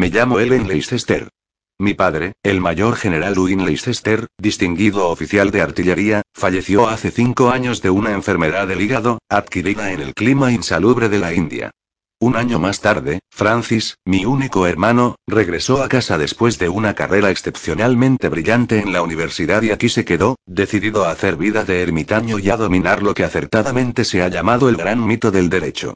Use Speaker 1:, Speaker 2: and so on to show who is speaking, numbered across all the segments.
Speaker 1: Me llamo Ellen Leicester. Mi padre, el mayor general Win Leicester, distinguido oficial de artillería, falleció hace cinco años de una enfermedad del hígado, adquirida en el clima insalubre de la India. Un año más tarde, Francis, mi único hermano, regresó a casa después de una carrera excepcionalmente brillante en la universidad y aquí se quedó, decidido a hacer vida de ermitaño y a dominar lo que acertadamente se ha llamado el gran mito del derecho.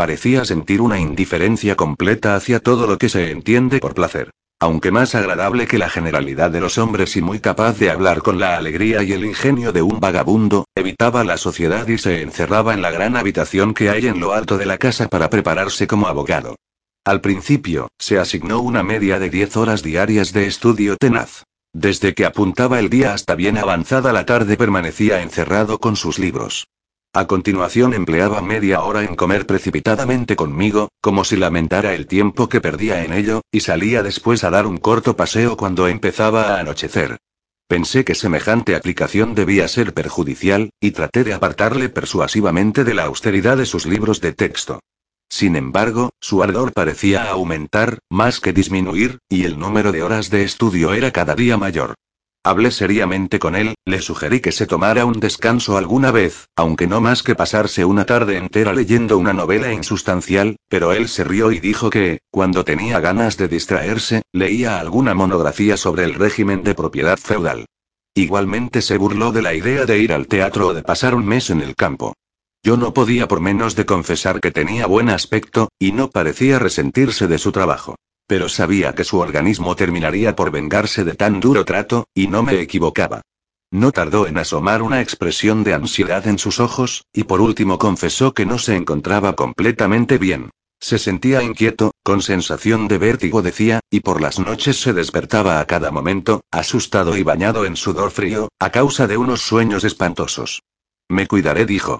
Speaker 1: Parecía sentir una indiferencia completa hacia todo lo que se entiende por placer. Aunque más agradable que la generalidad de los hombres y muy capaz de hablar con la alegría y el ingenio de un vagabundo, evitaba la sociedad y se encerraba en la gran habitación que hay en lo alto de la casa para prepararse como abogado. Al principio, se asignó una media de 10 horas diarias de estudio tenaz. Desde que apuntaba el día hasta bien avanzada la tarde permanecía encerrado con sus libros. A continuación empleaba media hora en comer precipitadamente conmigo, como si lamentara el tiempo que perdía en ello, y salía después a dar un corto paseo cuando empezaba a anochecer. Pensé que semejante aplicación debía ser perjudicial, y traté de apartarle persuasivamente de la austeridad de sus libros de texto. Sin embargo, su ardor parecía aumentar, más que disminuir, y el número de horas de estudio era cada día mayor. Hablé seriamente con él, le sugerí que se tomara un descanso alguna vez, aunque no más que pasarse una tarde entera leyendo una novela insustancial, pero él se rió y dijo que, cuando tenía ganas de distraerse, leía alguna monografía sobre el régimen de propiedad feudal. Igualmente se burló de la idea de ir al teatro o de pasar un mes en el campo. Yo no podía por menos de confesar que tenía buen aspecto, y no parecía resentirse de su trabajo. Pero sabía que su organismo terminaría por vengarse de tan duro trato, y no me equivocaba. No tardó en asomar una expresión de ansiedad en sus ojos, y por último confesó que no se encontraba completamente bien. Se sentía inquieto, con sensación de vértigo decía, y por las noches se despertaba a cada momento, asustado y bañado en sudor frío, a causa de unos sueños espantosos. Me cuidaré, dijo.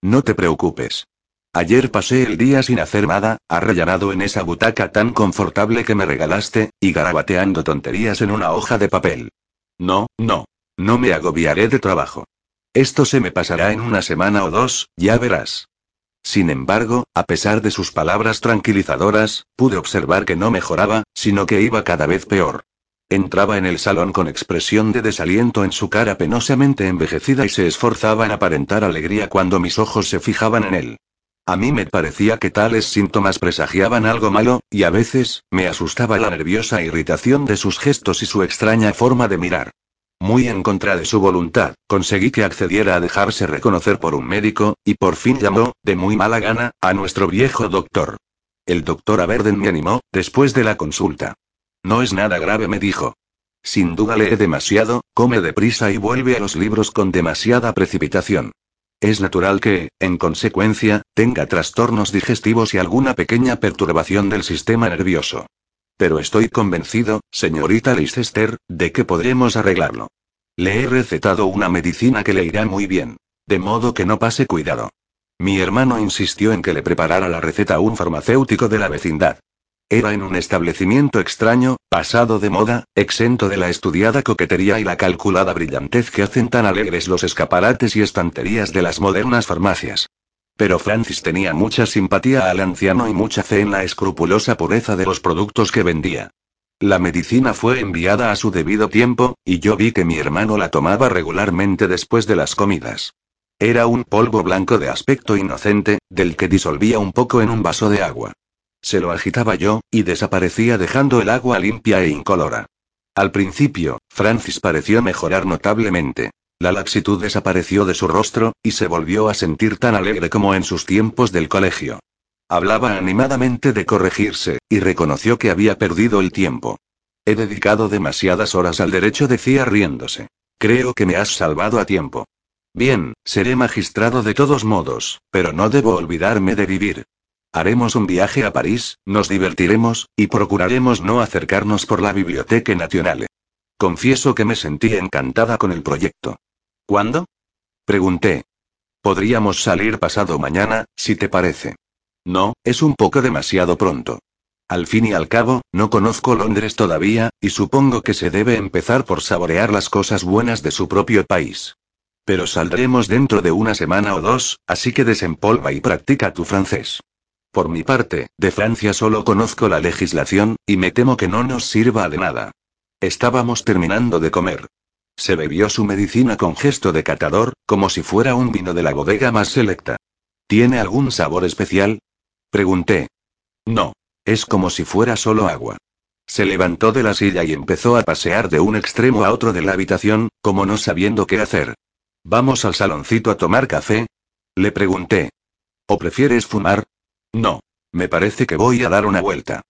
Speaker 1: No te preocupes. Ayer pasé el día sin hacer nada, arrellanado en esa butaca tan confortable que me regalaste, y garabateando tonterías en una hoja de papel. No, no. No me agobiaré de trabajo. Esto se me pasará en una semana o dos, ya verás. Sin embargo, a pesar de sus palabras tranquilizadoras, pude observar que no mejoraba, sino que iba cada vez peor. Entraba en el salón con expresión de desaliento en su cara penosamente envejecida y se esforzaba en aparentar alegría cuando mis ojos se fijaban en él. A mí me parecía que tales síntomas presagiaban algo malo, y a veces, me asustaba la nerviosa irritación de sus gestos y su extraña forma de mirar. Muy en contra de su voluntad, conseguí que accediera a dejarse reconocer por un médico, y por fin llamó, de muy mala gana, a nuestro viejo doctor. El doctor Averden me animó, después de la consulta. No es nada grave, me dijo. Sin duda lee demasiado, come deprisa y vuelve a los libros con demasiada precipitación. Es natural que, en consecuencia, tenga trastornos digestivos y alguna pequeña perturbación del sistema nervioso. Pero estoy convencido, señorita Leicester, de que podremos arreglarlo. Le he recetado una medicina que le irá muy bien. De modo que no pase cuidado. Mi hermano insistió en que le preparara la receta a un farmacéutico de la vecindad. Era en un establecimiento extraño, pasado de moda, exento de la estudiada coquetería y la calculada brillantez que hacen tan alegres los escaparates y estanterías de las modernas farmacias. Pero Francis tenía mucha simpatía al anciano y mucha fe en la escrupulosa pureza de los productos que vendía. La medicina fue enviada a su debido tiempo, y yo vi que mi hermano la tomaba regularmente después de las comidas. Era un polvo blanco de aspecto inocente, del que disolvía un poco en un vaso de agua. Se lo agitaba yo, y desaparecía dejando el agua limpia e incolora. Al principio, Francis pareció mejorar notablemente. La laxitud desapareció de su rostro, y se volvió a sentir tan alegre como en sus tiempos del colegio. Hablaba animadamente de corregirse, y reconoció que había perdido el tiempo. He dedicado demasiadas horas al derecho, decía riéndose. Creo que me has salvado a tiempo. Bien, seré magistrado de todos modos, pero no debo olvidarme de vivir. Haremos un viaje a París, nos divertiremos, y procuraremos no acercarnos por la Biblioteca Nacional. Confieso que me sentí encantada con el proyecto. ¿Cuándo? Pregunté. Podríamos salir pasado mañana, si te parece. No, es un poco demasiado pronto. Al fin y al cabo, no conozco Londres todavía, y supongo que se debe empezar por saborear las cosas buenas de su propio país. Pero saldremos dentro de una semana o dos, así que desempolva y practica tu francés. Por mi parte, de Francia solo conozco la legislación, y me temo que no nos sirva de nada. Estábamos terminando de comer. Se bebió su medicina con gesto de catador, como si fuera un vino de la bodega más selecta. ¿Tiene algún sabor especial? Pregunté. No. Es como si fuera solo agua. Se levantó de la silla y empezó a pasear de un extremo a otro de la habitación, como no sabiendo qué hacer. ¿Vamos al saloncito a tomar café? Le pregunté. ¿O prefieres fumar? No. Me parece que voy a dar una vuelta.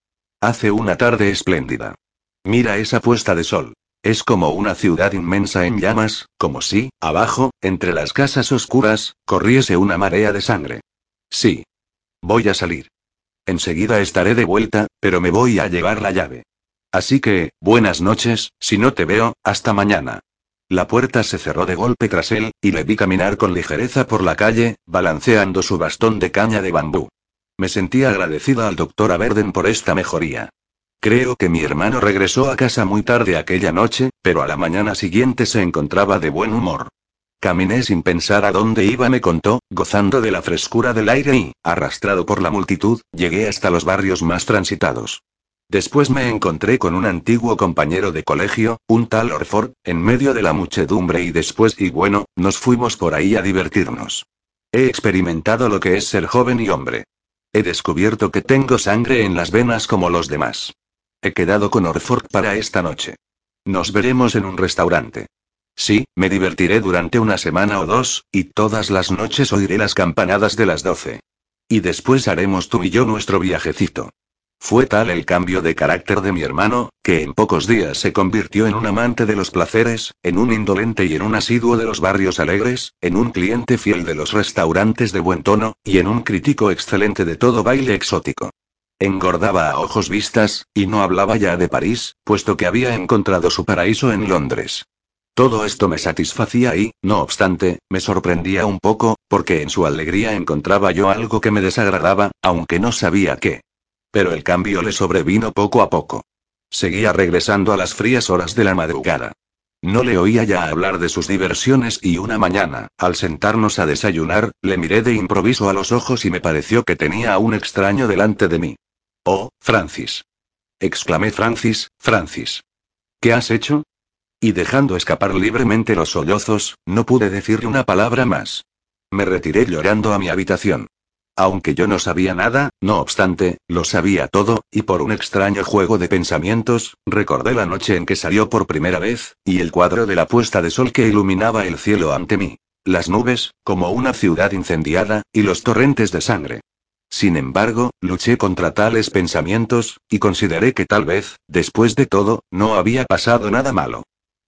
Speaker 1: Hace una tarde espléndida. Mira esa puesta de sol. Es como una ciudad inmensa en llamas, como si, abajo, entre las casas oscuras, corriese una marea de sangre. Sí. Voy a salir. Enseguida estaré de vuelta, pero me voy a llevar la llave. Así que, buenas noches, si no te veo, hasta mañana. La puerta se cerró de golpe tras él, y le vi caminar con ligereza por la calle, balanceando su bastón de caña de bambú. Me sentí agradecida al doctor Averden por esta mejoría. Creo que mi hermano regresó a casa muy tarde aquella noche, pero a la mañana siguiente se encontraba de buen humor. Caminé sin pensar a dónde iba, me contó, gozando de la frescura del aire y, arrastrado por la multitud, llegué hasta los barrios más transitados. Después me encontré con un antiguo compañero de colegio, un tal Orford, en medio de la muchedumbre y después y bueno, nos fuimos por ahí a divertirnos. He experimentado lo que es ser joven y hombre. He descubierto que tengo sangre en las venas como los demás. He quedado con Orford para esta noche. Nos veremos en un restaurante. Sí, me divertiré durante una semana o dos, y todas las noches oiré las campanadas de las doce. Y después haremos tú y yo nuestro viajecito. Fue tal el cambio de carácter de mi hermano, que en pocos días se convirtió en un amante de los placeres, en un indolente y en un asiduo de los barrios alegres, en un cliente fiel de los restaurantes de buen tono, y en un crítico excelente de todo baile exótico. Engordaba a ojos vistas, y no hablaba ya de París, puesto que había encontrado su paraíso en Londres. Todo esto me satisfacía y, no obstante, me sorprendía un poco, porque en su alegría encontraba yo algo que me desagradaba, aunque no sabía qué. Pero el cambio le sobrevino poco a poco. Seguía regresando a las frías horas de la madrugada. No le oía ya hablar de sus diversiones y una mañana, al sentarnos a desayunar, le miré de improviso a los ojos y me pareció que tenía a un extraño delante de mí. Oh, Francis. exclamé Francis, Francis. ¿Qué has hecho? Y dejando escapar libremente los sollozos, no pude decirle una palabra más. Me retiré llorando a mi habitación. Aunque yo no sabía nada, no obstante, lo sabía todo, y por un extraño juego de pensamientos, recordé la noche en que salió por primera vez, y el cuadro de la puesta de sol que iluminaba el cielo ante mí. Las nubes, como una ciudad incendiada, y los torrentes de sangre. Sin embargo, luché contra tales pensamientos, y consideré que tal vez, después de todo, no había pasado nada malo.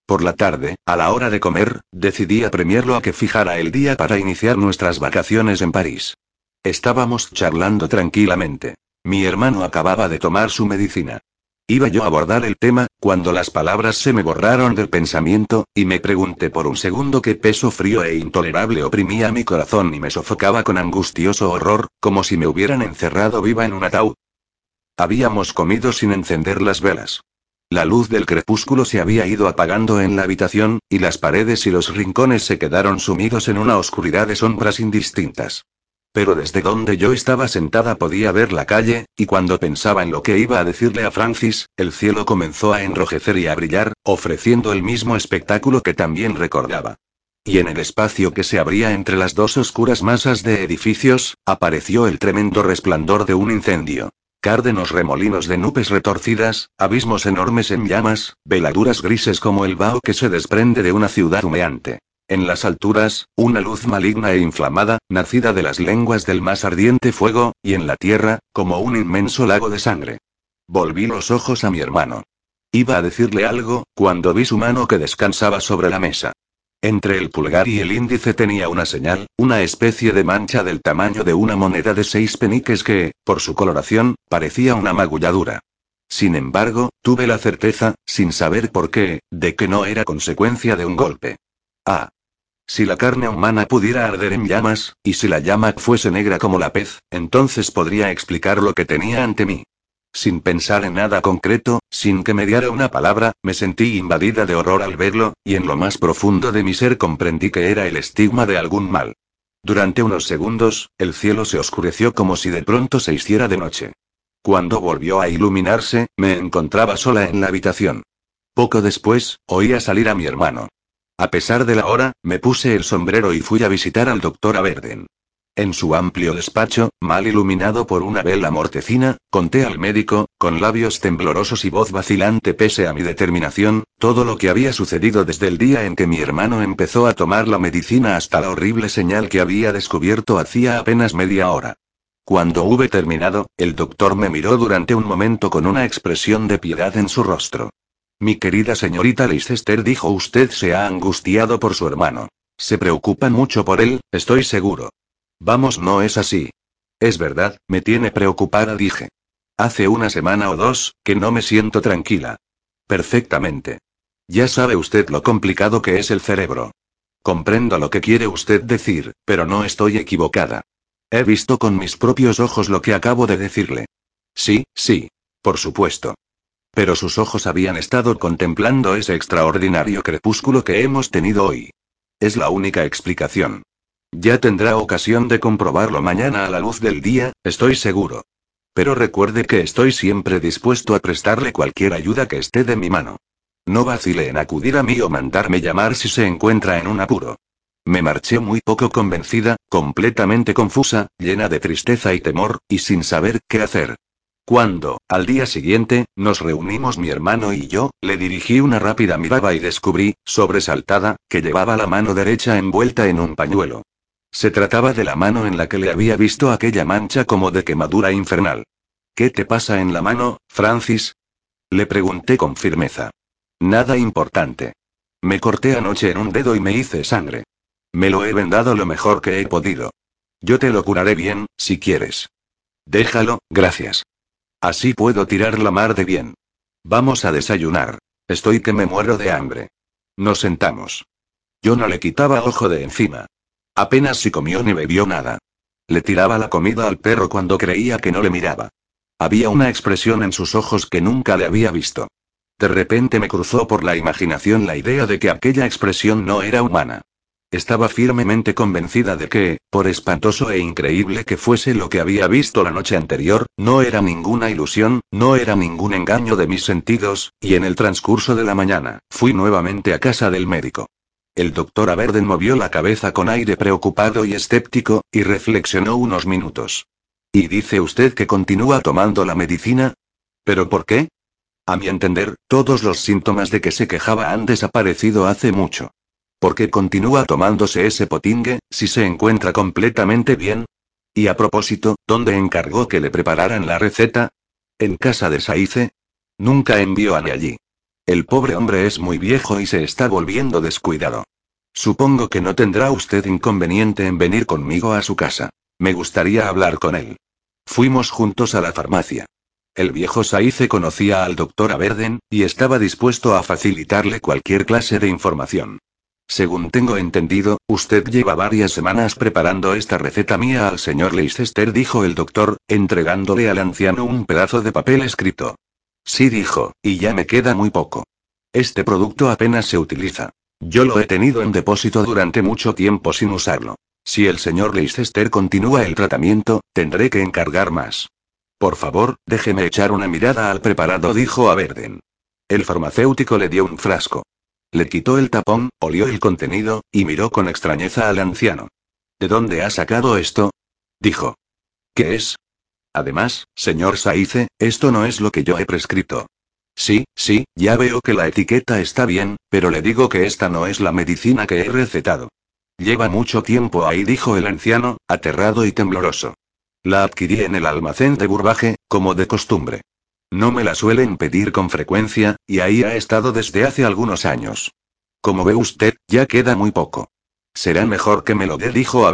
Speaker 1: Por la tarde, a la hora de comer, decidí apremiarlo a que fijara el día para iniciar nuestras vacaciones en París. Estábamos charlando tranquilamente. Mi hermano acababa de tomar su medicina. Iba yo a abordar el tema, cuando las palabras se me borraron del pensamiento, y me pregunté por un segundo qué peso frío e intolerable oprimía mi corazón y me sofocaba con angustioso horror, como si me hubieran encerrado viva en un ataúd. Habíamos comido sin encender las velas. La luz del crepúsculo se había ido apagando en la habitación, y las paredes y los rincones se quedaron sumidos en una oscuridad de sombras indistintas. Pero desde donde yo estaba sentada podía ver la calle, y cuando pensaba en lo que iba a decirle a Francis, el cielo comenzó a enrojecer y a brillar, ofreciendo el mismo espectáculo que también recordaba. Y en el espacio que se abría entre las dos oscuras masas de edificios, apareció el tremendo resplandor de un incendio. Cárdenos remolinos de nubes retorcidas, abismos enormes en llamas, veladuras grises como el vaho que se desprende de una ciudad humeante. En las alturas, una luz maligna e inflamada, nacida de las lenguas del más ardiente fuego, y en la tierra, como un inmenso lago de sangre. Volví los ojos a mi hermano. Iba a decirle algo, cuando vi su mano que descansaba sobre la mesa. Entre el pulgar y el índice tenía una señal, una especie de mancha del tamaño de una moneda de seis peniques que, por su coloración, parecía una magulladura. Sin embargo, tuve la certeza, sin saber por qué, de que no era consecuencia de un golpe. Ah. Si la carne humana pudiera arder en llamas, y si la llama fuese negra como la pez, entonces podría explicar lo que tenía ante mí. Sin pensar en nada concreto, sin que me diera una palabra, me sentí invadida de horror al verlo, y en lo más profundo de mi ser comprendí que era el estigma de algún mal. Durante unos segundos, el cielo se oscureció como si de pronto se hiciera de noche. Cuando volvió a iluminarse, me encontraba sola en la habitación. Poco después, oía salir a mi hermano. A pesar de la hora, me puse el sombrero y fui a visitar al doctor Averden. En su amplio despacho, mal iluminado por una vela mortecina, conté al médico, con labios temblorosos y voz vacilante pese a mi determinación, todo lo que había sucedido desde el día en que mi hermano empezó a tomar la medicina hasta la horrible señal que había descubierto hacía apenas media hora. Cuando hube terminado, el doctor me miró durante un momento con una expresión de piedad en su rostro. Mi querida señorita Leicester dijo usted se ha angustiado por su hermano. Se preocupa mucho por él, estoy seguro. Vamos, no es así. Es verdad, me tiene preocupada, dije. Hace una semana o dos, que no me siento tranquila. Perfectamente. Ya sabe usted lo complicado que es el cerebro. Comprendo lo que quiere usted decir, pero no estoy equivocada. He visto con mis propios ojos lo que acabo de decirle. Sí, sí. Por supuesto. Pero sus ojos habían estado contemplando ese extraordinario crepúsculo que hemos tenido hoy. Es la única explicación. Ya tendrá ocasión de comprobarlo mañana a la luz del día, estoy seguro. Pero recuerde que estoy siempre dispuesto a prestarle cualquier ayuda que esté de mi mano. No vacile en acudir a mí o mandarme llamar si se encuentra en un apuro. Me marché muy poco convencida, completamente confusa, llena de tristeza y temor, y sin saber qué hacer. Cuando, al día siguiente, nos reunimos mi hermano y yo, le dirigí una rápida mirada y descubrí, sobresaltada, que llevaba la mano derecha envuelta en un pañuelo. Se trataba de la mano en la que le había visto aquella mancha como de quemadura infernal. ¿Qué te pasa en la mano, Francis? Le pregunté con firmeza. Nada importante. Me corté anoche en un dedo y me hice sangre. Me lo he vendado lo mejor que he podido. Yo te lo curaré bien, si quieres. Déjalo, gracias. Así puedo tirar la mar de bien. Vamos a desayunar. Estoy que me muero de hambre. Nos sentamos. Yo no le quitaba ojo de encima. Apenas si comió ni bebió nada. Le tiraba la comida al perro cuando creía que no le miraba. Había una expresión en sus ojos que nunca le había visto. De repente me cruzó por la imaginación la idea de que aquella expresión no era humana. Estaba firmemente convencida de que, por espantoso e increíble que fuese lo que había visto la noche anterior, no era ninguna ilusión, no era ningún engaño de mis sentidos, y en el transcurso de la mañana, fui nuevamente a casa del médico. El doctor Averden movió la cabeza con aire preocupado y escéptico, y reflexionó unos minutos. ¿Y dice usted que continúa tomando la medicina? ¿Pero por qué? A mi entender, todos los síntomas de que se quejaba han desaparecido hace mucho. ¿Por qué continúa tomándose ese potingue, si se encuentra completamente bien? Y a propósito, ¿dónde encargó que le prepararan la receta? ¿En casa de Saice? Nunca envió a ni allí. El pobre hombre es muy viejo y se está volviendo descuidado. Supongo que no tendrá usted inconveniente en venir conmigo a su casa. Me gustaría hablar con él. Fuimos juntos a la farmacia. El viejo Saice conocía al doctor Averden, y estaba dispuesto a facilitarle cualquier clase de información. Según tengo entendido, usted lleva varias semanas preparando esta receta mía al señor Leicester, dijo el doctor, entregándole al anciano un pedazo de papel escrito. Sí dijo, y ya me queda muy poco. Este producto apenas se utiliza. Yo lo he tenido en depósito durante mucho tiempo sin usarlo. Si el señor Leicester continúa el tratamiento, tendré que encargar más. Por favor, déjeme echar una mirada al preparado, dijo a Verden. El farmacéutico le dio un frasco. Le quitó el tapón, olió el contenido, y miró con extrañeza al anciano. ¿De dónde ha sacado esto? dijo. ¿Qué es? Además, señor Saice, esto no es lo que yo he prescrito. Sí, sí, ya veo que la etiqueta está bien, pero le digo que esta no es la medicina que he recetado. Lleva mucho tiempo ahí, dijo el anciano, aterrado y tembloroso. La adquirí en el almacén de Burbaje, como de costumbre. No me la suelen pedir con frecuencia, y ahí ha estado desde hace algunos años. Como ve usted, ya queda muy poco. Será mejor que me lo dé, dijo a.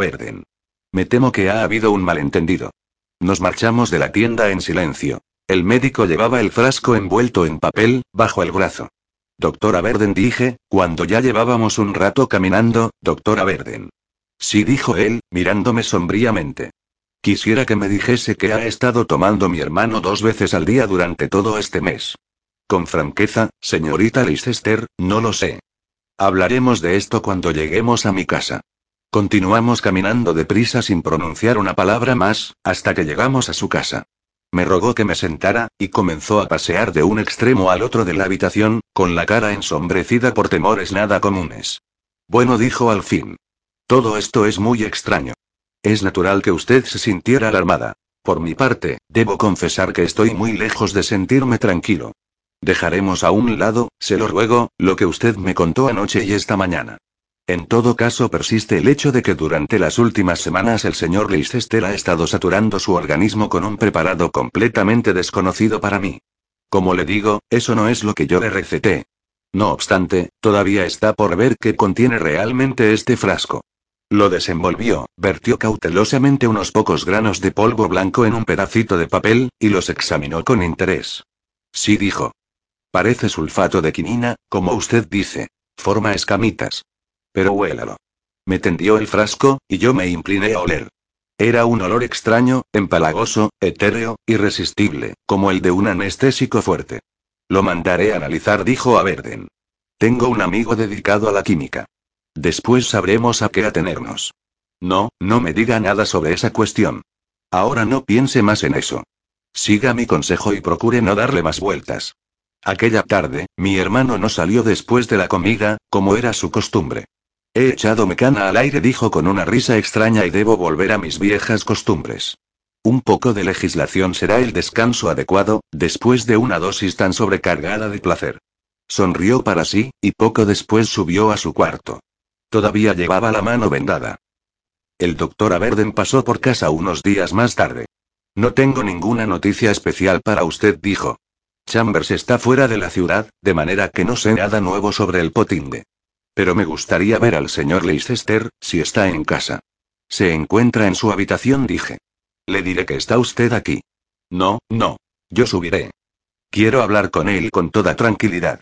Speaker 1: Me temo que ha habido un malentendido. Nos marchamos de la tienda en silencio. El médico llevaba el frasco envuelto en papel, bajo el brazo. Doctora Verden dije, cuando ya llevábamos un rato caminando, doctora Verden. Sí dijo él, mirándome sombríamente. Quisiera que me dijese que ha estado tomando mi hermano dos veces al día durante todo este mes. Con franqueza, señorita Leicester, no lo sé. Hablaremos de esto cuando lleguemos a mi casa. Continuamos caminando deprisa sin pronunciar una palabra más, hasta que llegamos a su casa. Me rogó que me sentara, y comenzó a pasear de un extremo al otro de la habitación, con la cara ensombrecida por temores nada comunes. Bueno, dijo al fin. Todo esto es muy extraño. Es natural que usted se sintiera alarmada. Por mi parte, debo confesar que estoy muy lejos de sentirme tranquilo. Dejaremos a un lado, se lo ruego, lo que usted me contó anoche y esta mañana. En todo caso persiste el hecho de que durante las últimas semanas el señor Leicester ha estado saturando su organismo con un preparado completamente desconocido para mí. Como le digo, eso no es lo que yo le receté. No obstante, todavía está por ver qué contiene realmente este frasco. Lo desenvolvió, vertió cautelosamente unos pocos granos de polvo blanco en un pedacito de papel, y los examinó con interés. Sí dijo. Parece sulfato de quinina, como usted dice. Forma escamitas. Pero huélalo. Me tendió el frasco, y yo me incliné a oler. Era un olor extraño, empalagoso, etéreo, irresistible, como el de un anestésico fuerte. Lo mandaré a analizar, dijo a Verden. Tengo un amigo dedicado a la química. Después sabremos a qué atenernos. No, no me diga nada sobre esa cuestión. Ahora no piense más en eso. Siga mi consejo y procure no darle más vueltas. Aquella tarde, mi hermano no salió después de la comida, como era su costumbre. He echado mecana al aire, dijo con una risa extraña, y debo volver a mis viejas costumbres. Un poco de legislación será el descanso adecuado, después de una dosis tan sobrecargada de placer. Sonrió para sí, y poco después subió a su cuarto. Todavía llevaba la mano vendada. El doctor Averden pasó por casa unos días más tarde. No tengo ninguna noticia especial para usted, dijo. Chambers está fuera de la ciudad, de manera que no sé nada nuevo sobre el potinde. Pero me gustaría ver al señor Leicester, si está en casa. Se encuentra en su habitación, dije. Le diré que está usted aquí. No, no. Yo subiré. Quiero hablar con él con toda tranquilidad.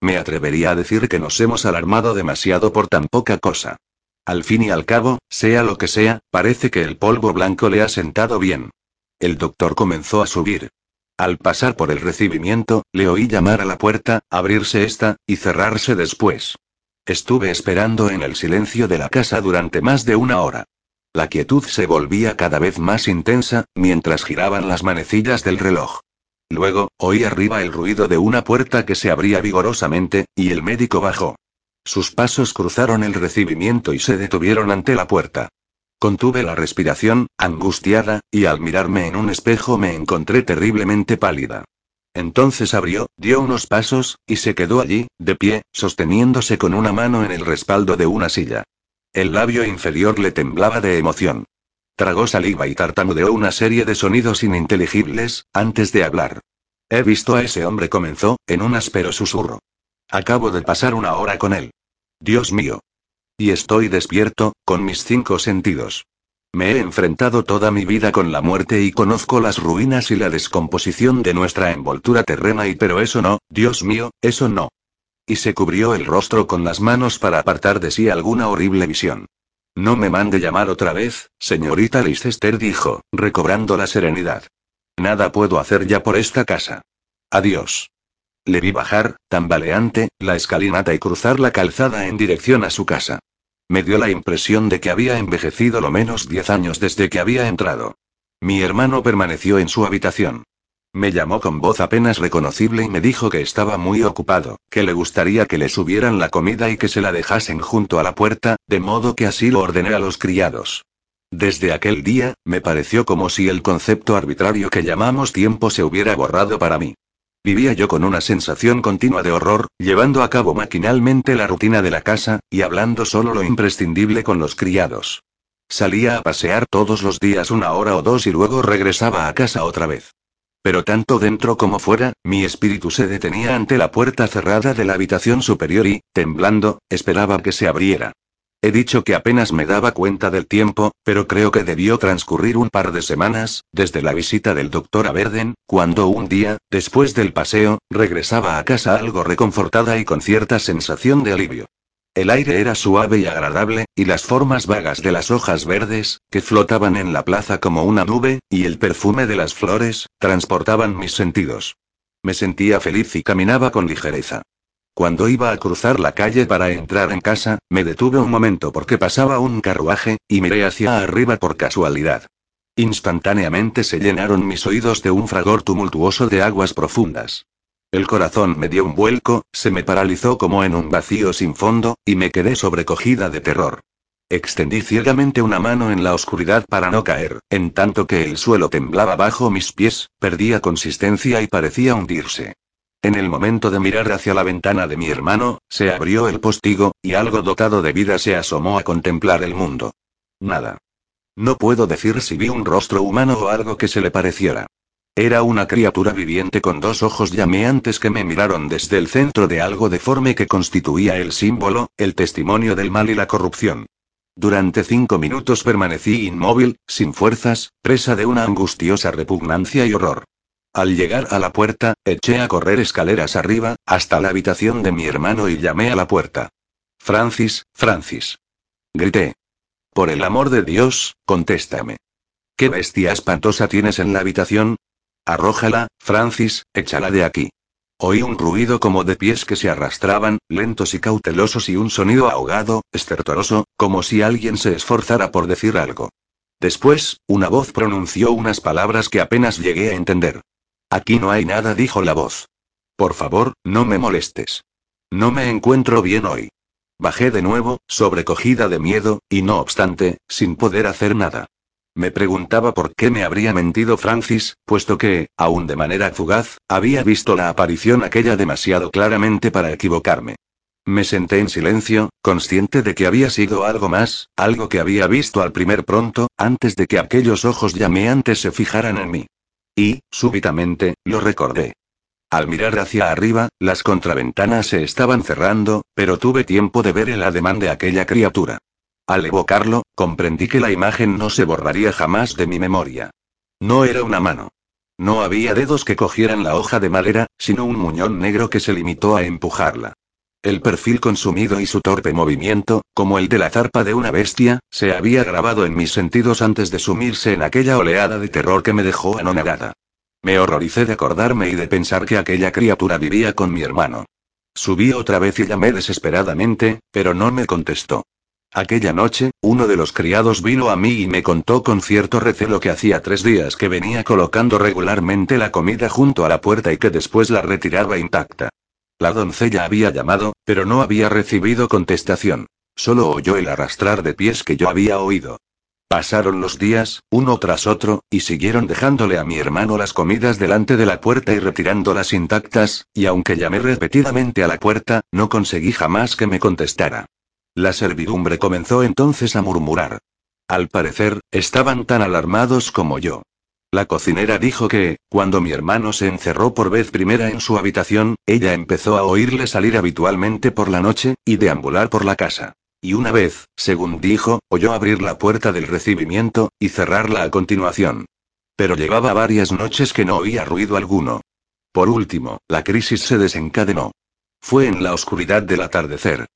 Speaker 1: Me atrevería a decir que nos hemos alarmado demasiado por tan poca cosa. Al fin y al cabo, sea lo que sea, parece que el polvo blanco le ha sentado bien. El doctor comenzó a subir. Al pasar por el recibimiento, le oí llamar a la puerta, abrirse esta, y cerrarse después. Estuve esperando en el silencio de la casa durante más de una hora. La quietud se volvía cada vez más intensa, mientras giraban las manecillas del reloj. Luego, oí arriba el ruido de una puerta que se abría vigorosamente, y el médico bajó. Sus pasos cruzaron el recibimiento y se detuvieron ante la puerta. Contuve la respiración, angustiada, y al mirarme en un espejo me encontré terriblemente pálida. Entonces abrió, dio unos pasos, y se quedó allí, de pie, sosteniéndose con una mano en el respaldo de una silla. El labio inferior le temblaba de emoción. Tragó saliva y tartamudeó una serie de sonidos ininteligibles, antes de hablar. He visto a ese hombre, comenzó, en un áspero susurro. Acabo de pasar una hora con él. Dios mío. Y estoy despierto, con mis cinco sentidos. Me he enfrentado toda mi vida con la muerte y conozco las ruinas y la descomposición de nuestra envoltura terrena y pero eso no, Dios mío, eso no. Y se cubrió el rostro con las manos para apartar de sí alguna horrible visión. No me mande llamar otra vez, señorita Leicester dijo, recobrando la serenidad. Nada puedo hacer ya por esta casa. Adiós. Le vi bajar, tambaleante, la escalinata y cruzar la calzada en dirección a su casa. Me dio la impresión de que había envejecido lo menos diez años desde que había entrado. Mi hermano permaneció en su habitación. Me llamó con voz apenas reconocible y me dijo que estaba muy ocupado, que le gustaría que le subieran la comida y que se la dejasen junto a la puerta, de modo que así lo ordené a los criados. Desde aquel día, me pareció como si el concepto arbitrario que llamamos tiempo se hubiera borrado para mí. Vivía yo con una sensación continua de horror, llevando a cabo maquinalmente la rutina de la casa, y hablando solo lo imprescindible con los criados. Salía a pasear todos los días una hora o dos y luego regresaba a casa otra vez. Pero tanto dentro como fuera, mi espíritu se detenía ante la puerta cerrada de la habitación superior y, temblando, esperaba que se abriera. He dicho que apenas me daba cuenta del tiempo, pero creo que debió transcurrir un par de semanas, desde la visita del doctor a Verden, cuando un día, después del paseo, regresaba a casa algo reconfortada y con cierta sensación de alivio. El aire era suave y agradable, y las formas vagas de las hojas verdes, que flotaban en la plaza como una nube, y el perfume de las flores, transportaban mis sentidos. Me sentía feliz y caminaba con ligereza. Cuando iba a cruzar la calle para entrar en casa, me detuve un momento porque pasaba un carruaje, y miré hacia arriba por casualidad. Instantáneamente se llenaron mis oídos de un fragor tumultuoso de aguas profundas. El corazón me dio un vuelco, se me paralizó como en un vacío sin fondo, y me quedé sobrecogida de terror. Extendí ciegamente una mano en la oscuridad para no caer, en tanto que el suelo temblaba bajo mis pies, perdía consistencia y parecía hundirse. En el momento de mirar hacia la ventana de mi hermano, se abrió el postigo, y algo dotado de vida se asomó a contemplar el mundo. Nada. No puedo decir si vi un rostro humano o algo que se le pareciera. Era una criatura viviente con dos ojos llameantes que me miraron desde el centro de algo deforme que constituía el símbolo, el testimonio del mal y la corrupción. Durante cinco minutos permanecí inmóvil, sin fuerzas, presa de una angustiosa repugnancia y horror. Al llegar a la puerta, eché a correr escaleras arriba, hasta la habitación de mi hermano y llamé a la puerta. Francis, Francis. Grité. Por el amor de Dios, contéstame. ¿Qué bestia espantosa tienes en la habitación? Arrójala, Francis, échala de aquí. Oí un ruido como de pies que se arrastraban, lentos y cautelosos y un sonido ahogado, estertoroso, como si alguien se esforzara por decir algo. Después, una voz pronunció unas palabras que apenas llegué a entender. Aquí no hay nada, dijo la voz. Por favor, no me molestes. No me encuentro bien hoy. Bajé de nuevo, sobrecogida de miedo, y no obstante, sin poder hacer nada. Me preguntaba por qué me habría mentido Francis, puesto que, aún de manera fugaz, había visto la aparición aquella demasiado claramente para equivocarme. Me senté en silencio, consciente de que había sido algo más, algo que había visto al primer pronto, antes de que aquellos ojos llameantes se fijaran en mí. Y, súbitamente, lo recordé. Al mirar hacia arriba, las contraventanas se estaban cerrando, pero tuve tiempo de ver el ademán de aquella criatura. Al evocarlo, comprendí que la imagen no se borraría jamás de mi memoria. No era una mano. No había dedos que cogieran la hoja de madera, sino un muñón negro que se limitó a empujarla. El perfil consumido y su torpe movimiento, como el de la zarpa de una bestia, se había grabado en mis sentidos antes de sumirse en aquella oleada de terror que me dejó anonadada. Me horroricé de acordarme y de pensar que aquella criatura vivía con mi hermano. Subí otra vez y llamé desesperadamente, pero no me contestó. Aquella noche, uno de los criados vino a mí y me contó con cierto recelo que hacía tres días que venía colocando regularmente la comida junto a la puerta y que después la retiraba intacta. La doncella había llamado, pero no había recibido contestación. Solo oyó el arrastrar de pies que yo había oído. Pasaron los días, uno tras otro, y siguieron dejándole a mi hermano las comidas delante de la puerta y retirándolas intactas, y aunque llamé repetidamente a la puerta, no conseguí jamás que me contestara. La servidumbre comenzó entonces a murmurar. Al parecer, estaban tan alarmados como yo. La cocinera dijo que, cuando mi hermano se encerró por vez primera en su habitación, ella empezó a oírle salir habitualmente por la noche, y deambular por la casa. Y una vez, según dijo, oyó abrir la puerta del recibimiento, y cerrarla a continuación. Pero llevaba varias noches que no oía ruido alguno. Por último, la crisis se desencadenó. Fue en la oscuridad del atardecer.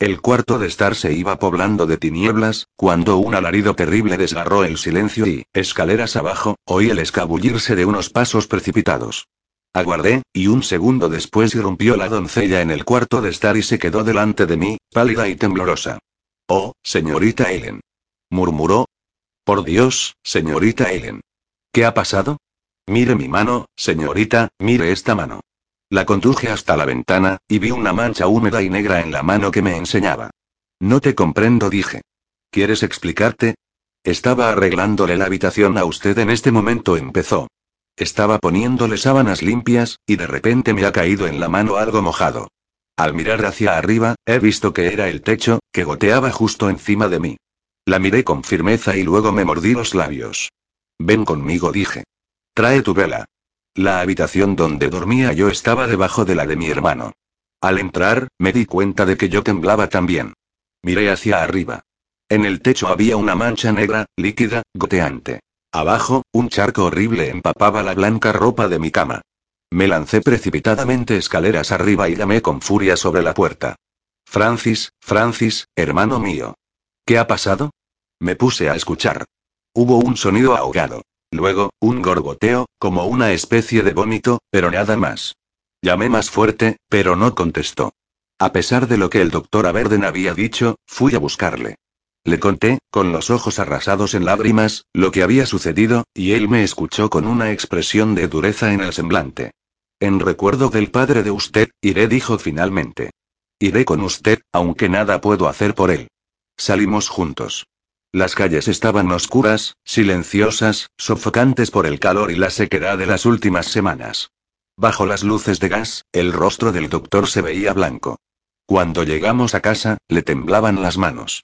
Speaker 1: El cuarto de estar se iba poblando de tinieblas, cuando un alarido terrible desgarró el silencio y, escaleras abajo, oí el escabullirse de unos pasos precipitados. Aguardé, y un segundo después irrumpió la doncella en el cuarto de estar y se quedó delante de mí, pálida y temblorosa. Oh, señorita Ellen. murmuró. Por Dios, señorita Ellen. ¿Qué ha pasado? Mire mi mano, señorita, mire esta mano. La conduje hasta la ventana, y vi una mancha húmeda y negra en la mano que me enseñaba. No te comprendo, dije. ¿Quieres explicarte? Estaba arreglándole la habitación a usted en este momento, empezó. Estaba poniéndole sábanas limpias, y de repente me ha caído en la mano algo mojado. Al mirar hacia arriba, he visto que era el techo, que goteaba justo encima de mí. La miré con firmeza y luego me mordí los labios. Ven conmigo, dije. Trae tu vela. La habitación donde dormía yo estaba debajo de la de mi hermano. Al entrar, me di cuenta de que yo temblaba también. Miré hacia arriba. En el techo había una mancha negra, líquida, goteante. Abajo, un charco horrible empapaba la blanca ropa de mi cama. Me lancé precipitadamente escaleras arriba y llamé con furia sobre la puerta. Francis, Francis, hermano mío. ¿Qué ha pasado? Me puse a escuchar. Hubo un sonido ahogado. Luego, un gorgoteo, como una especie de vómito, pero nada más. Llamé más fuerte, pero no contestó. A pesar de lo que el doctor Averden había dicho, fui a buscarle. Le conté, con los ojos arrasados en lágrimas, lo que había sucedido, y él me escuchó con una expresión de dureza en el semblante. En recuerdo del padre de usted, iré, dijo finalmente. Iré con usted, aunque nada puedo hacer por él. Salimos juntos. Las calles estaban oscuras, silenciosas, sofocantes por el calor y la sequedad de las últimas semanas. Bajo las luces de gas, el rostro del doctor se veía blanco. Cuando llegamos a casa, le temblaban las manos.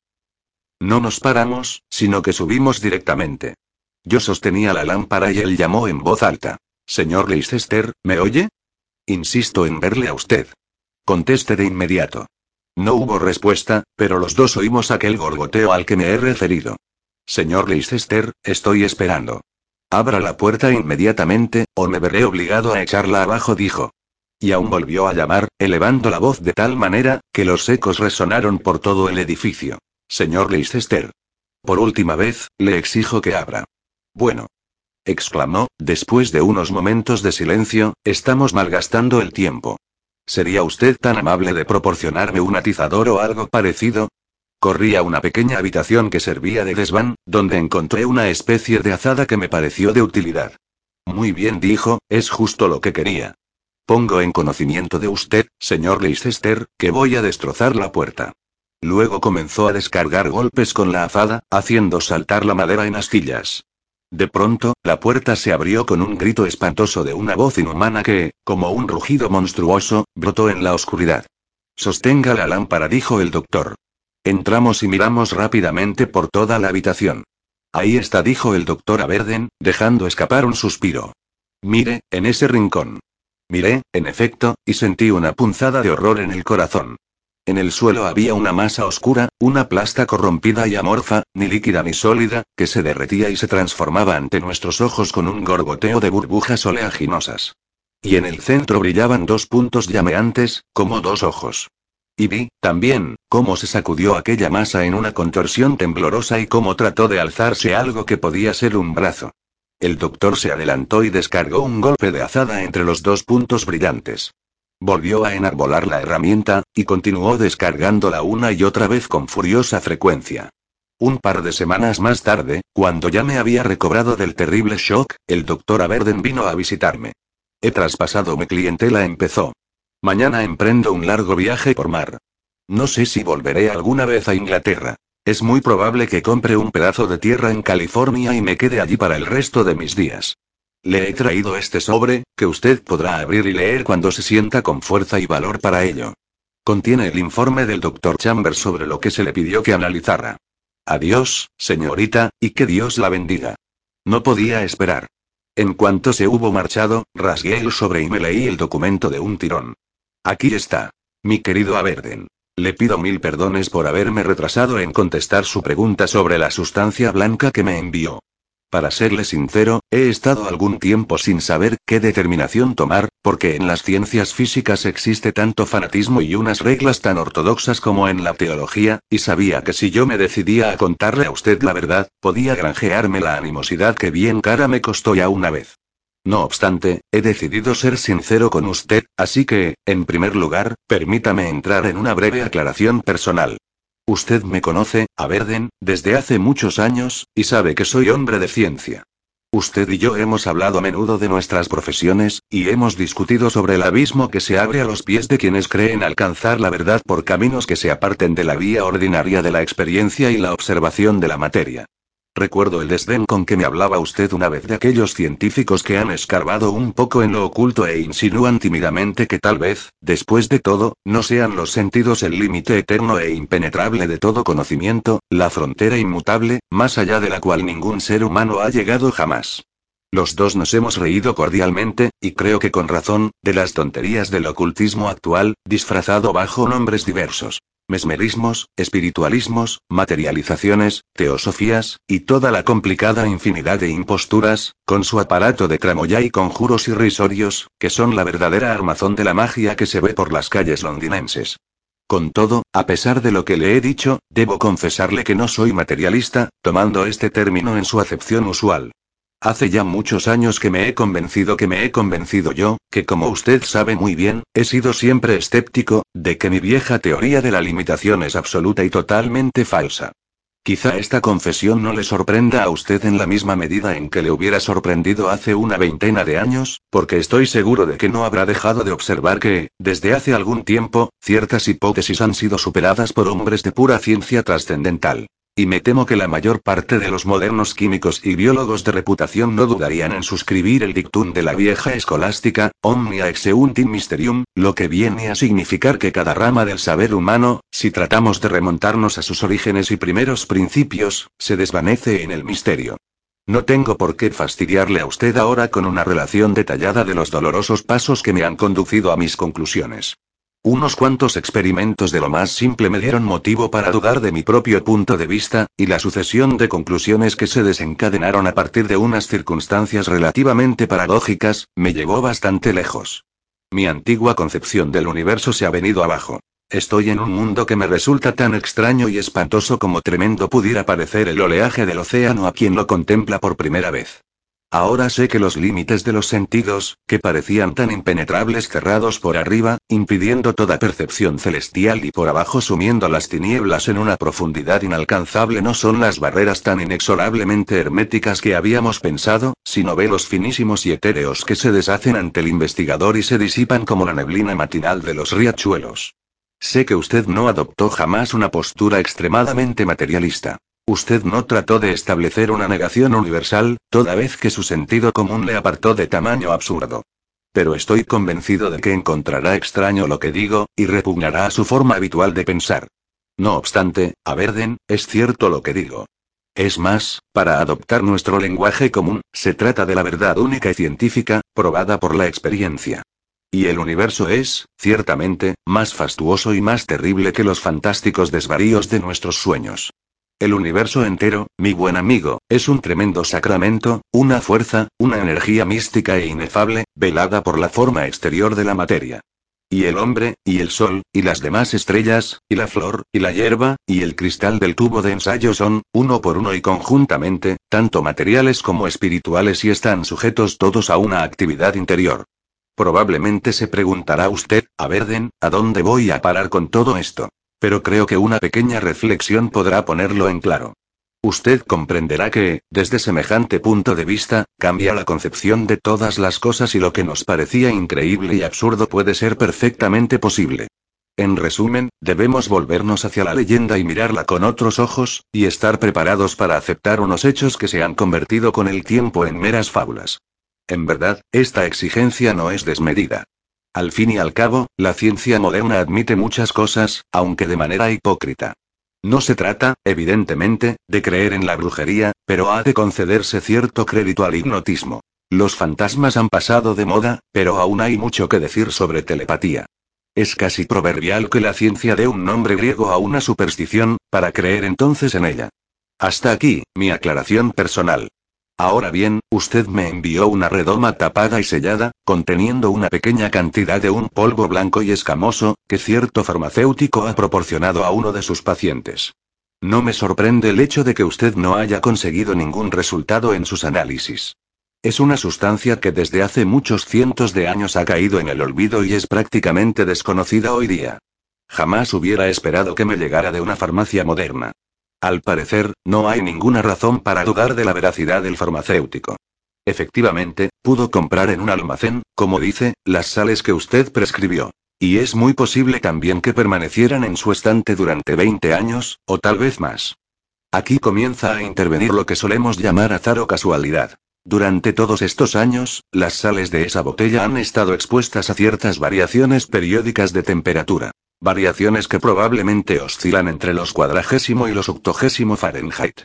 Speaker 1: No nos paramos, sino que subimos directamente. Yo sostenía la lámpara y él llamó en voz alta. Señor Leicester, ¿me oye? Insisto en verle a usted. Conteste de inmediato. No hubo respuesta, pero los dos oímos aquel gorgoteo al que me he referido. Señor Leicester, estoy esperando. Abra la puerta inmediatamente, o me veré obligado a echarla abajo, dijo. Y aún volvió a llamar, elevando la voz de tal manera, que los ecos resonaron por todo el edificio. Señor Leicester. Por última vez, le exijo que abra. Bueno. exclamó, después de unos momentos de silencio, estamos malgastando el tiempo. ¿Sería usted tan amable de proporcionarme un atizador o algo parecido? Corrí a una pequeña habitación que servía de desván, donde encontré una especie de azada que me pareció de utilidad. Muy bien, dijo, es justo lo que quería. Pongo en conocimiento de usted, señor Leicester, que voy a destrozar la puerta. Luego comenzó a descargar golpes con la azada, haciendo saltar la madera en astillas. De pronto, la puerta se abrió con un grito espantoso de una voz inhumana que, como un rugido monstruoso, brotó en la oscuridad. Sostenga la lámpara, dijo el doctor. Entramos y miramos rápidamente por toda la habitación. Ahí está, dijo el doctor Averden, dejando escapar un suspiro. Mire, en ese rincón. Miré, en efecto, y sentí una punzada de horror en el corazón. En el suelo había una masa oscura, una plasta corrompida y amorfa, ni líquida ni sólida, que se derretía y se transformaba ante nuestros ojos con un gorgoteo de burbujas oleaginosas. Y en el centro brillaban dos puntos llameantes, como dos ojos. Y vi, también, cómo se sacudió aquella masa en una contorsión temblorosa y cómo trató de alzarse algo que podía ser un brazo. El doctor se adelantó y descargó un golpe de azada entre los dos puntos brillantes. Volvió a enarbolar la herramienta, y continuó descargándola una y otra vez con furiosa frecuencia. Un par de semanas más tarde, cuando ya me había recobrado del terrible shock, el doctor Averden vino a visitarme. He traspasado mi clientela, empezó. Mañana emprendo un largo viaje por mar. No sé si volveré alguna vez a Inglaterra. Es muy probable que compre un pedazo de tierra en California y me quede allí para el resto de mis días. Le he traído este sobre, que usted podrá abrir y leer cuando se sienta con fuerza y valor para ello. Contiene el informe del Dr. Chambers sobre lo que se le pidió que analizara. Adiós, señorita, y que Dios la bendiga. No podía esperar. En cuanto se hubo marchado, rasgué el sobre y me leí el documento de un tirón. Aquí está. Mi querido Averden. Le pido mil perdones por haberme retrasado en contestar su pregunta sobre la sustancia blanca que me envió. Para serle sincero, he estado algún tiempo sin saber qué determinación tomar, porque en las ciencias físicas existe tanto fanatismo y unas reglas tan ortodoxas como en la teología, y sabía que si yo me decidía a contarle a usted la verdad, podía granjearme la animosidad que bien cara me costó ya una vez. No obstante, he decidido ser sincero con usted, así que, en primer lugar, permítame entrar en una breve aclaración personal. Usted me conoce, a Verden, desde hace muchos años, y sabe que soy hombre de ciencia. Usted y yo hemos hablado a menudo de nuestras profesiones, y hemos discutido sobre el abismo que se abre a los pies de quienes creen alcanzar la verdad por caminos que se aparten de la vía ordinaria de la experiencia y la observación de la materia. Recuerdo el desdén con que me hablaba usted una vez de aquellos científicos que han escarbado un poco en lo oculto e insinúan tímidamente que tal vez, después de todo, no sean los sentidos el límite eterno e impenetrable de todo conocimiento, la frontera inmutable, más allá de la cual ningún ser humano ha llegado jamás. Los dos nos hemos reído cordialmente, y creo que con razón, de las tonterías del ocultismo actual, disfrazado bajo nombres diversos mesmerismos, espiritualismos, materializaciones, teosofías, y toda la complicada infinidad de imposturas, con su aparato de tramoya y conjuros irrisorios, que son la verdadera armazón de la magia que se ve por las calles londinenses. Con todo, a pesar de lo que le he dicho, debo confesarle que no soy materialista, tomando este término en su acepción usual. Hace ya muchos años que me he convencido que me he convencido yo, que como usted sabe muy bien, he sido siempre escéptico, de que mi vieja teoría de la limitación es absoluta y totalmente falsa. Quizá esta confesión no le sorprenda a usted en la misma medida en que le hubiera sorprendido hace una veintena de años, porque estoy seguro de que no habrá dejado de observar que, desde hace algún tiempo, ciertas hipótesis han sido superadas por hombres de pura ciencia trascendental. Y me temo que la mayor parte de los modernos químicos y biólogos de reputación no dudarían en suscribir el dictum de la vieja escolástica, omnia exeuntim mysterium, lo que viene a significar que cada rama del saber humano, si tratamos de remontarnos a sus orígenes y primeros principios, se desvanece en el misterio. No tengo por qué fastidiarle a usted ahora con una relación detallada de los dolorosos pasos que me han conducido a mis conclusiones. Unos cuantos experimentos de lo más simple me dieron motivo para dudar de mi propio punto de vista, y la sucesión de conclusiones que se desencadenaron a partir de unas circunstancias relativamente paradójicas, me llevó bastante lejos. Mi antigua concepción del universo se ha venido abajo. Estoy en un mundo que me resulta tan extraño y espantoso como tremendo pudiera parecer el oleaje del océano a quien lo contempla por primera vez. Ahora sé que los límites de los sentidos, que parecían tan impenetrables cerrados por arriba, impidiendo toda percepción celestial y por abajo sumiendo las tinieblas en una profundidad inalcanzable, no son las barreras tan inexorablemente herméticas que habíamos pensado, sino velos finísimos y etéreos que se deshacen ante el investigador y se disipan como la neblina matinal de los riachuelos. Sé que usted no adoptó jamás una postura extremadamente materialista. Usted no trató de establecer una negación universal, toda vez que su sentido común le apartó de tamaño absurdo. Pero estoy convencido de que encontrará extraño lo que digo, y repugnará a su forma habitual de pensar. No obstante, a Verden, es cierto lo que digo. Es más, para adoptar nuestro lenguaje común, se trata de la verdad única y científica, probada por la experiencia. Y el universo es, ciertamente, más fastuoso y más terrible que los fantásticos desvaríos de nuestros sueños. El universo entero, mi buen amigo, es un tremendo sacramento, una fuerza, una energía mística e inefable, velada por la forma exterior de la materia. Y el hombre, y el sol, y las demás estrellas, y la flor, y la hierba, y el cristal del tubo de ensayo son, uno por uno y conjuntamente, tanto materiales como espirituales y están sujetos todos a una actividad interior. Probablemente se preguntará usted, a Verden, ¿a dónde voy a parar con todo esto? Pero creo que una pequeña reflexión podrá ponerlo en claro. Usted comprenderá que, desde semejante punto de vista, cambia la concepción de todas las cosas y lo que nos parecía increíble y absurdo puede ser perfectamente posible. En resumen, debemos volvernos hacia la leyenda y mirarla con otros ojos, y estar preparados para aceptar unos hechos que se han convertido con el tiempo en meras fábulas. En verdad, esta exigencia no es desmedida. Al fin y al cabo, la ciencia moderna admite muchas cosas, aunque de manera hipócrita. No se trata, evidentemente, de creer en la brujería, pero ha de concederse cierto crédito al hipnotismo. Los fantasmas han pasado de moda, pero aún hay mucho que decir sobre telepatía. Es casi proverbial que la ciencia dé un nombre griego a una superstición, para creer entonces en ella. Hasta aquí, mi aclaración personal. Ahora bien, usted me envió una redoma tapada y sellada, conteniendo una pequeña cantidad de un polvo blanco y escamoso, que cierto farmacéutico ha proporcionado a uno de sus pacientes. No me sorprende el hecho de que usted no haya conseguido ningún resultado en sus análisis. Es una sustancia que desde hace muchos cientos de años ha caído en el olvido y es prácticamente desconocida hoy día. Jamás hubiera esperado que me llegara de una farmacia moderna. Al parecer, no hay ninguna razón para dudar de la veracidad del farmacéutico. Efectivamente, pudo comprar en un almacén, como dice, las sales que usted prescribió. Y es muy posible también que permanecieran en su estante durante 20 años, o tal vez más. Aquí comienza a intervenir lo que solemos llamar azar o casualidad. Durante todos estos años, las sales de esa botella han estado expuestas a ciertas variaciones periódicas de temperatura. Variaciones que probablemente oscilan entre los cuadragésimo y los octogésimo Fahrenheit.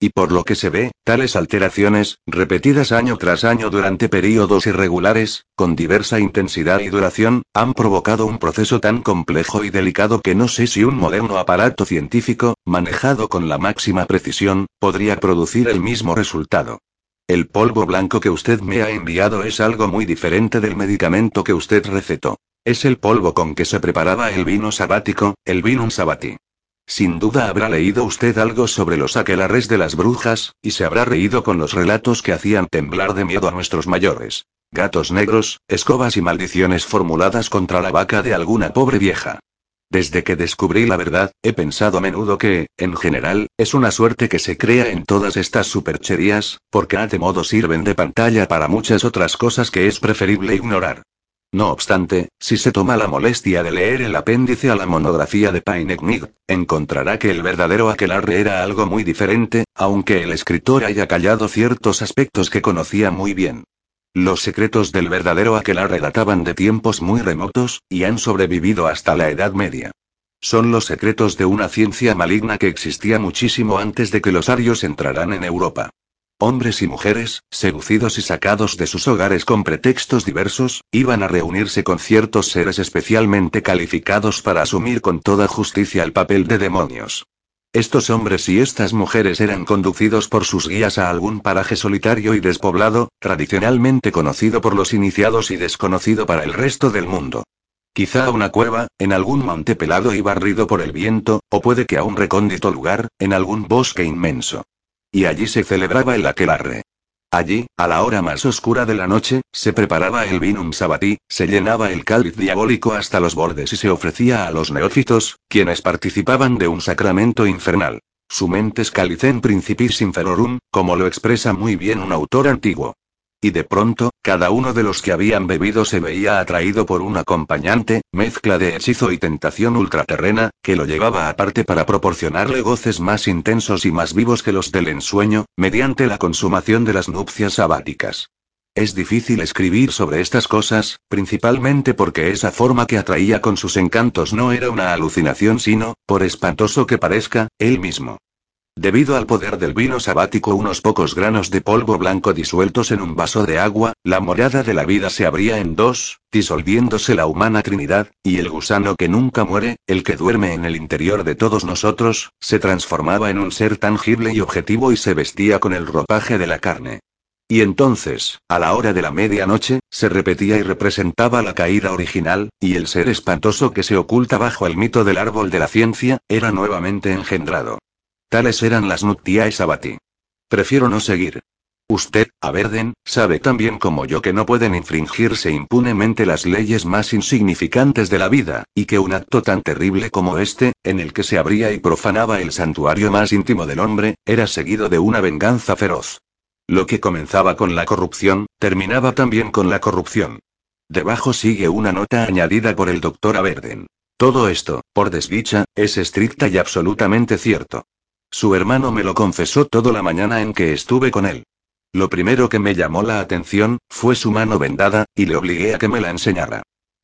Speaker 1: Y por lo que se ve, tales alteraciones, repetidas año tras año durante períodos irregulares, con diversa intensidad y duración, han provocado un proceso tan complejo y delicado que no sé si un moderno aparato científico, manejado con la máxima precisión, podría producir el mismo resultado. El polvo blanco que usted me ha enviado es algo muy diferente del medicamento que usted recetó. Es el polvo con que se preparaba el vino sabático, el vinum sabati. Sin duda habrá leído usted algo sobre los aquelarres de las brujas, y se habrá reído con los relatos que hacían temblar de miedo a nuestros mayores. Gatos negros, escobas y maldiciones formuladas contra la vaca de alguna pobre vieja. Desde que descubrí la verdad, he pensado a menudo que, en general, es una suerte que se crea en todas estas supercherías, porque a de modo sirven de pantalla para muchas otras cosas que es preferible ignorar. No obstante, si se toma la molestia de leer el apéndice a la monografía de Paineknig, encontrará que el verdadero aquelarre era algo muy diferente, aunque el escritor haya callado ciertos aspectos que conocía muy bien. Los secretos del verdadero aquelarre databan de tiempos muy remotos, y han sobrevivido hasta la Edad Media. Son los secretos de una ciencia maligna que existía muchísimo antes de que los arios entraran en Europa. Hombres y mujeres, seducidos y sacados de sus hogares con pretextos diversos, iban a reunirse con ciertos seres especialmente calificados para asumir con toda justicia el papel de demonios. Estos hombres y estas mujeres eran conducidos por sus guías a algún paraje solitario y despoblado, tradicionalmente conocido por los iniciados y desconocido para el resto del mundo. Quizá a una cueva, en algún monte pelado y barrido por el viento, o puede que a un recóndito lugar, en algún bosque inmenso. Y allí se celebraba el aquelarre. Allí, a la hora más oscura de la noche, se preparaba el vinum sabatí, se llenaba el cáliz diabólico hasta los bordes y se ofrecía a los neófitos, quienes participaban de un sacramento infernal. Sumentes calicen principis inferorum, como lo expresa muy bien un autor antiguo. Y de pronto, cada uno de los que habían bebido se veía atraído por un acompañante, mezcla de hechizo y tentación ultraterrena, que lo llevaba aparte para proporcionarle goces más intensos y más vivos que los del ensueño, mediante la consumación de las nupcias sabáticas. Es difícil escribir sobre estas cosas, principalmente porque esa forma que atraía con sus encantos no era una alucinación sino, por espantoso que parezca, él mismo. Debido al poder del vino sabático, unos pocos granos de polvo blanco disueltos en un vaso de agua, la morada de la vida se abría en dos, disolviéndose la humana trinidad, y el gusano que nunca muere, el que duerme en el interior de todos nosotros, se transformaba en un ser tangible y objetivo y se vestía con el ropaje de la carne. Y entonces, a la hora de la medianoche, se repetía y representaba la caída original, y el ser espantoso que se oculta bajo el mito del árbol de la ciencia, era nuevamente engendrado. Tales eran las Nuttiae Sabati. Prefiero no seguir. Usted, Averden, sabe tan bien como yo que no pueden infringirse impunemente las leyes más insignificantes de la vida, y que un acto tan terrible como este, en el que se abría y profanaba el santuario más íntimo del hombre, era seguido de una venganza feroz. Lo que comenzaba con la corrupción, terminaba también con la corrupción. Debajo sigue una nota añadida por el doctor Averden. Todo esto, por desdicha, es estricta y absolutamente cierto. Su hermano me lo confesó toda la mañana en que estuve con él. Lo primero que me llamó la atención, fue su mano vendada, y le obligué a que me la enseñara.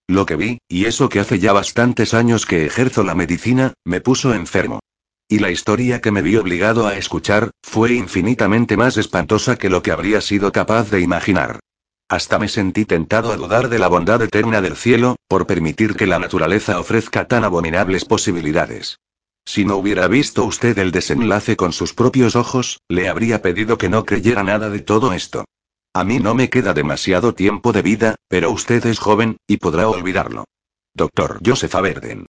Speaker 1: Lo que vi, y eso que hace ya bastantes años que ejerzo la medicina, me puso enfermo. Y la historia que me vi obligado a escuchar, fue infinitamente más espantosa que lo que habría sido capaz de imaginar. Hasta me sentí tentado a dudar de la bondad eterna del cielo, por permitir que la naturaleza ofrezca tan abominables posibilidades. Si no hubiera visto usted el desenlace con sus propios ojos, le habría pedido que no creyera nada de todo esto. A mí no me queda demasiado tiempo de vida, pero usted es joven, y podrá olvidarlo. Doctor Joseph Averden.